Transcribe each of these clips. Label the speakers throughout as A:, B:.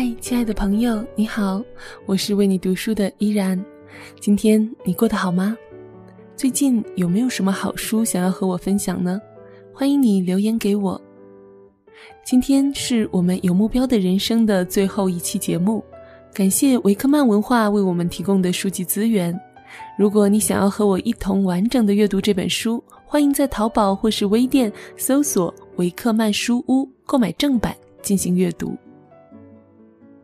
A: 嗨，亲爱的朋友，你好，我是为你读书的依然。今天你过得好吗？最近有没有什么好书想要和我分享呢？欢迎你留言给我。今天是我们有目标的人生的最后一期节目，感谢维克曼文化为我们提供的书籍资源。如果你想要和我一同完整的阅读这本书，欢迎在淘宝或是微店搜索维克曼书屋购买正版进行阅读。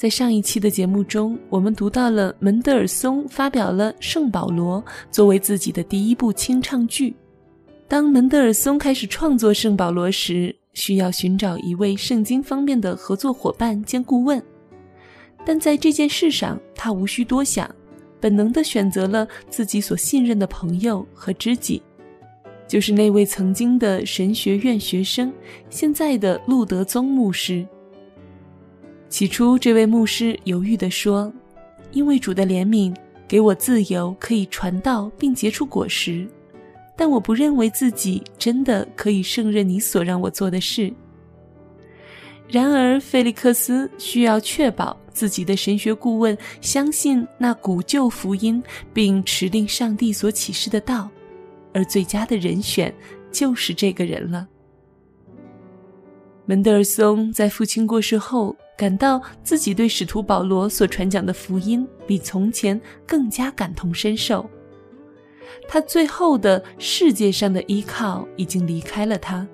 A: 在上一期的节目中，我们读到了门德尔松发表了《圣保罗》作为自己的第一部清唱剧。当门德尔松开始创作《圣保罗》时，需要寻找一位圣经方面的合作伙伴兼顾问，但在这件事上，他无需多想，本能地选择了自己所信任的朋友和知己，就是那位曾经的神学院学生，现在的路德宗牧师。起初，这位牧师犹豫地说：“因为主的怜悯给我自由，可以传道并结出果实，但我不认为自己真的可以胜任你所让我做的事。”然而，菲利克斯需要确保自己的神学顾问相信那古旧福音，并持定上帝所启示的道，而最佳的人选就是这个人了。门德尔松在父亲过世后。感到自己对使徒保罗所传讲的福音比从前更加感同身受。他最后的世界上的依靠已经离开了他，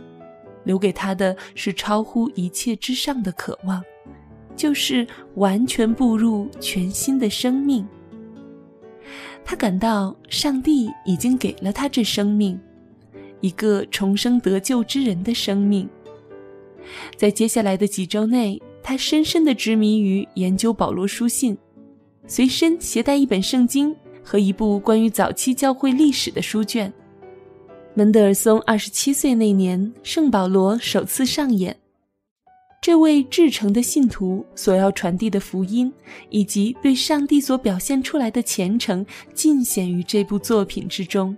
A: 留给他的是超乎一切之上的渴望，就是完全步入全新的生命。他感到上帝已经给了他这生命，一个重生得救之人的生命。在接下来的几周内。他深深地执迷于研究保罗书信，随身携带一本圣经和一部关于早期教会历史的书卷。门德尔松二十七岁那年，圣保罗首次上演。这位至诚的信徒所要传递的福音，以及对上帝所表现出来的虔诚，尽显于这部作品之中。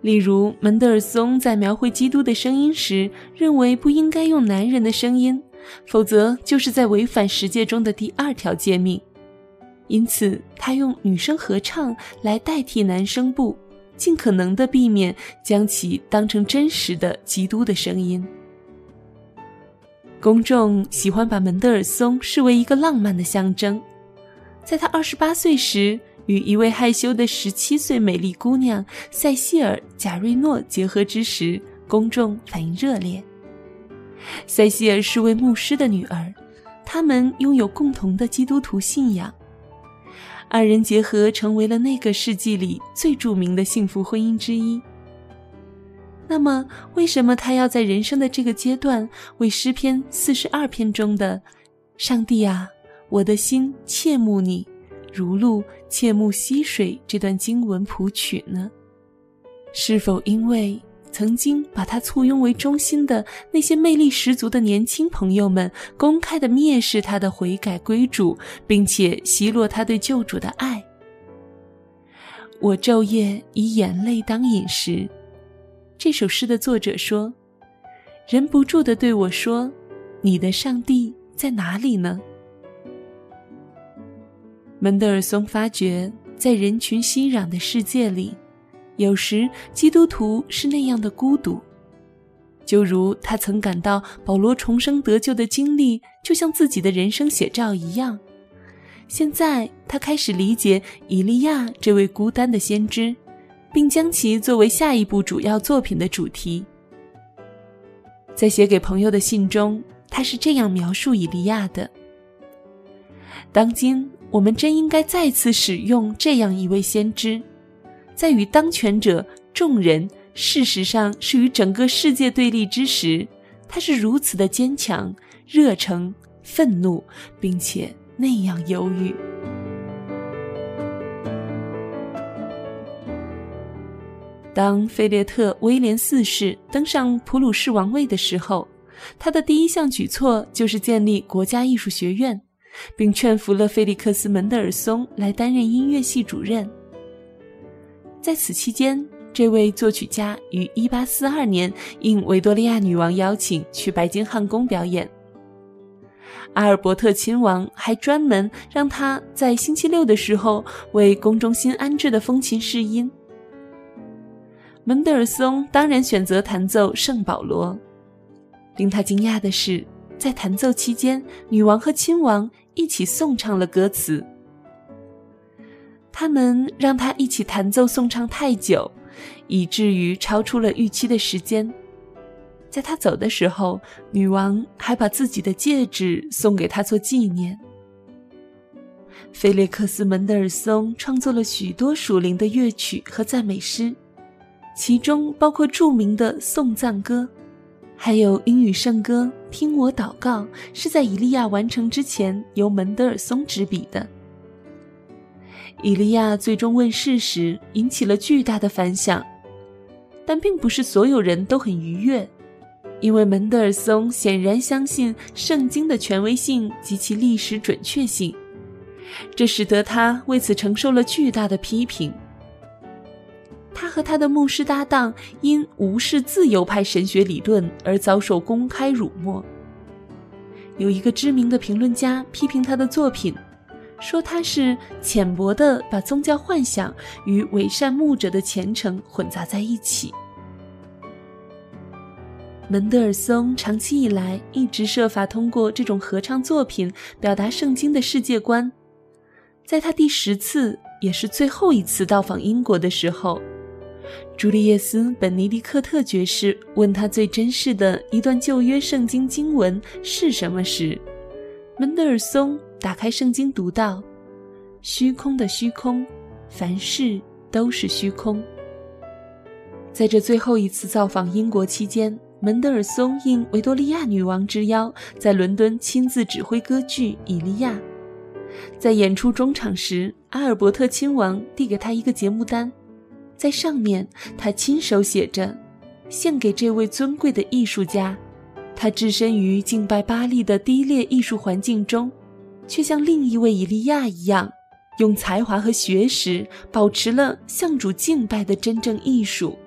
A: 例如，门德尔松在描绘基督的声音时，认为不应该用男人的声音。否则，就是在违反十诫中的第二条诫命。因此，他用女声合唱来代替男声部，尽可能的避免将其当成真实的基督的声音。公众喜欢把门德尔松视为一个浪漫的象征。在他二十八岁时，与一位害羞的十七岁美丽姑娘塞西尔·贾瑞诺结合之时，公众反应热烈。塞西尔是位牧师的女儿，他们拥有共同的基督徒信仰，二人结合成为了那个世纪里最著名的幸福婚姻之一。那么，为什么他要在人生的这个阶段为诗篇四十二篇中的“上帝啊，我的心切慕你，如露切慕溪水”这段经文谱曲呢？是否因为？曾经把他簇拥为中心的那些魅力十足的年轻朋友们，公开的蔑视他的悔改归主，并且奚落他对救主的爱。我昼夜以眼泪当饮食。这首诗的作者说：“忍不住的对我说，你的上帝在哪里呢？”门德尔松发觉，在人群熙攘的世界里。有时，基督徒是那样的孤独，就如他曾感到保罗重生得救的经历就像自己的人生写照一样。现在，他开始理解以利亚这位孤单的先知，并将其作为下一部主要作品的主题。在写给朋友的信中，他是这样描述以利亚的：“当今，我们真应该再次使用这样一位先知。”在与当权者、众人，事实上是与整个世界对立之时，他是如此的坚强、热诚、愤怒，并且那样忧郁。当菲列特·威廉四世登上普鲁士王位的时候，他的第一项举措就是建立国家艺术学院，并劝服了菲利克斯·门德尔松来担任音乐系主任。在此期间，这位作曲家于1842年应维多利亚女王邀请去白金汉宫表演。阿尔伯特亲王还专门让他在星期六的时候为宫中新安置的风琴试音。门德尔松当然选择弹奏圣保罗。令他惊讶的是，在弹奏期间，女王和亲王一起颂唱了歌词。他们让他一起弹奏颂唱太久，以至于超出了预期的时间。在他走的时候，女王还把自己的戒指送给他做纪念。菲列克斯·门德尔松创作了许多属灵的乐曲和赞美诗，其中包括著名的颂赞歌，还有英语圣歌《听我祷告》，是在以利亚完成之前由门德尔松执笔的。以利亚最终问世时引起了巨大的反响，但并不是所有人都很愉悦。因为门德尔松显然相信圣经的权威性及其历史准确性，这使得他为此承受了巨大的批评。他和他的牧师搭档因无视自由派神学理论而遭受公开辱没。有一个知名的评论家批评他的作品，说他是浅薄的把宗教幻想与伪善牧者的虔诚混杂在一起。门德尔松长期以来一直设法通过这种合唱作品表达圣经的世界观。在他第十次，也是最后一次到访英国的时候，朱利叶斯·本尼迪克特爵士问他最珍视的一段旧约圣经经文是什么时，门德尔松打开圣经读到：“虚空的虚空，凡事都是虚空。”在这最后一次造访英国期间。门德尔松应维多利亚女王之邀，在伦敦亲自指挥歌剧《伊利亚》。在演出中场时，阿尔伯特亲王递给他一个节目单，在上面他亲手写着：“献给这位尊贵的艺术家。他置身于敬拜巴利的低劣艺术环境中，却像另一位伊利亚一样，用才华和学识保持了向主敬拜的真正艺术。”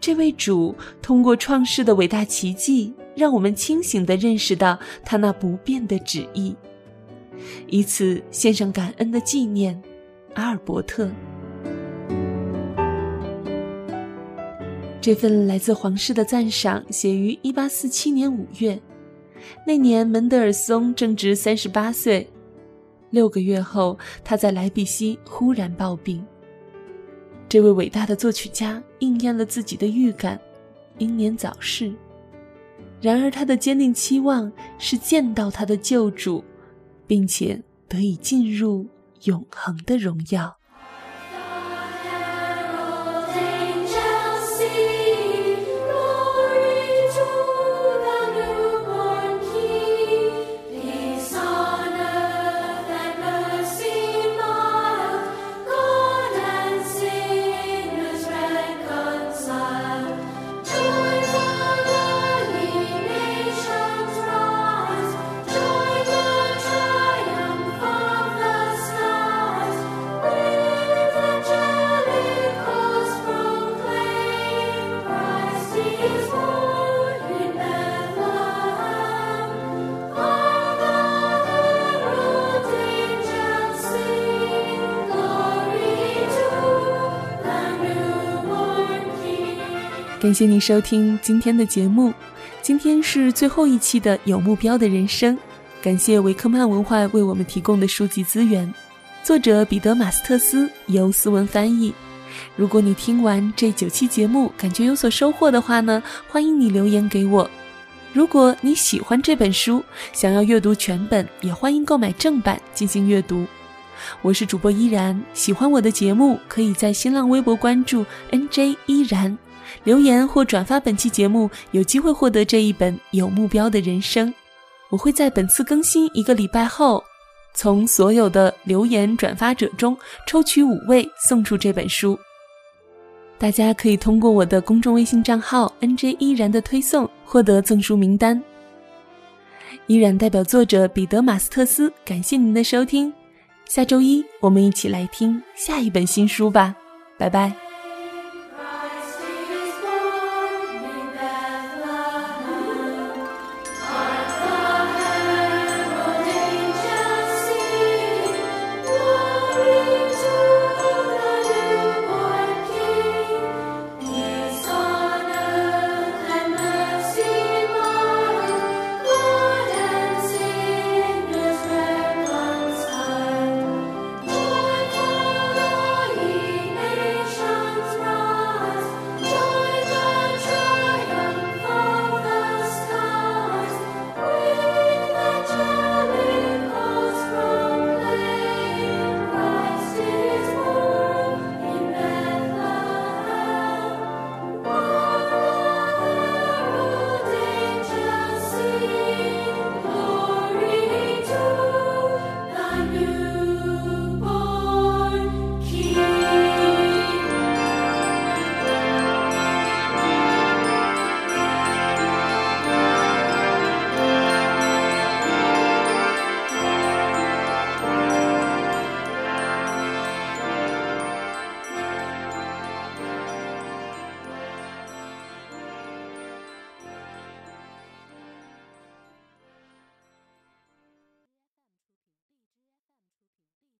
A: 这位主通过创世的伟大奇迹，让我们清醒地认识到他那不变的旨意，以此献上感恩的纪念。阿尔伯特，这份来自皇室的赞赏写于1847年5月，那年门德尔松正值38岁。六个月后，他在莱比锡忽然暴病。这位伟大的作曲家应验了自己的预感，英年早逝。然而，他的坚定期望是见到他的救主，并且得以进入永恒的荣耀。感谢你收听今天的节目，今天是最后一期的有目标的人生。感谢维克曼文化为我们提供的书籍资源，作者彼得马斯特斯由思文翻译。如果你听完这九期节目感觉有所收获的话呢，欢迎你留言给我。如果你喜欢这本书，想要阅读全本，也欢迎购买正版进行阅读。我是主播依然，喜欢我的节目，可以在新浪微博关注 NJ 依然。留言或转发本期节目，有机会获得这一本有目标的人生。我会在本次更新一个礼拜后，从所有的留言转发者中抽取五位送出这本书。大家可以通过我的公众微信账号 “nj 依然”的推送获得赠书名单。依然代表作者彼得·马斯特斯，感谢您的收听。下周一我们一起来听下一本新书吧，拜拜。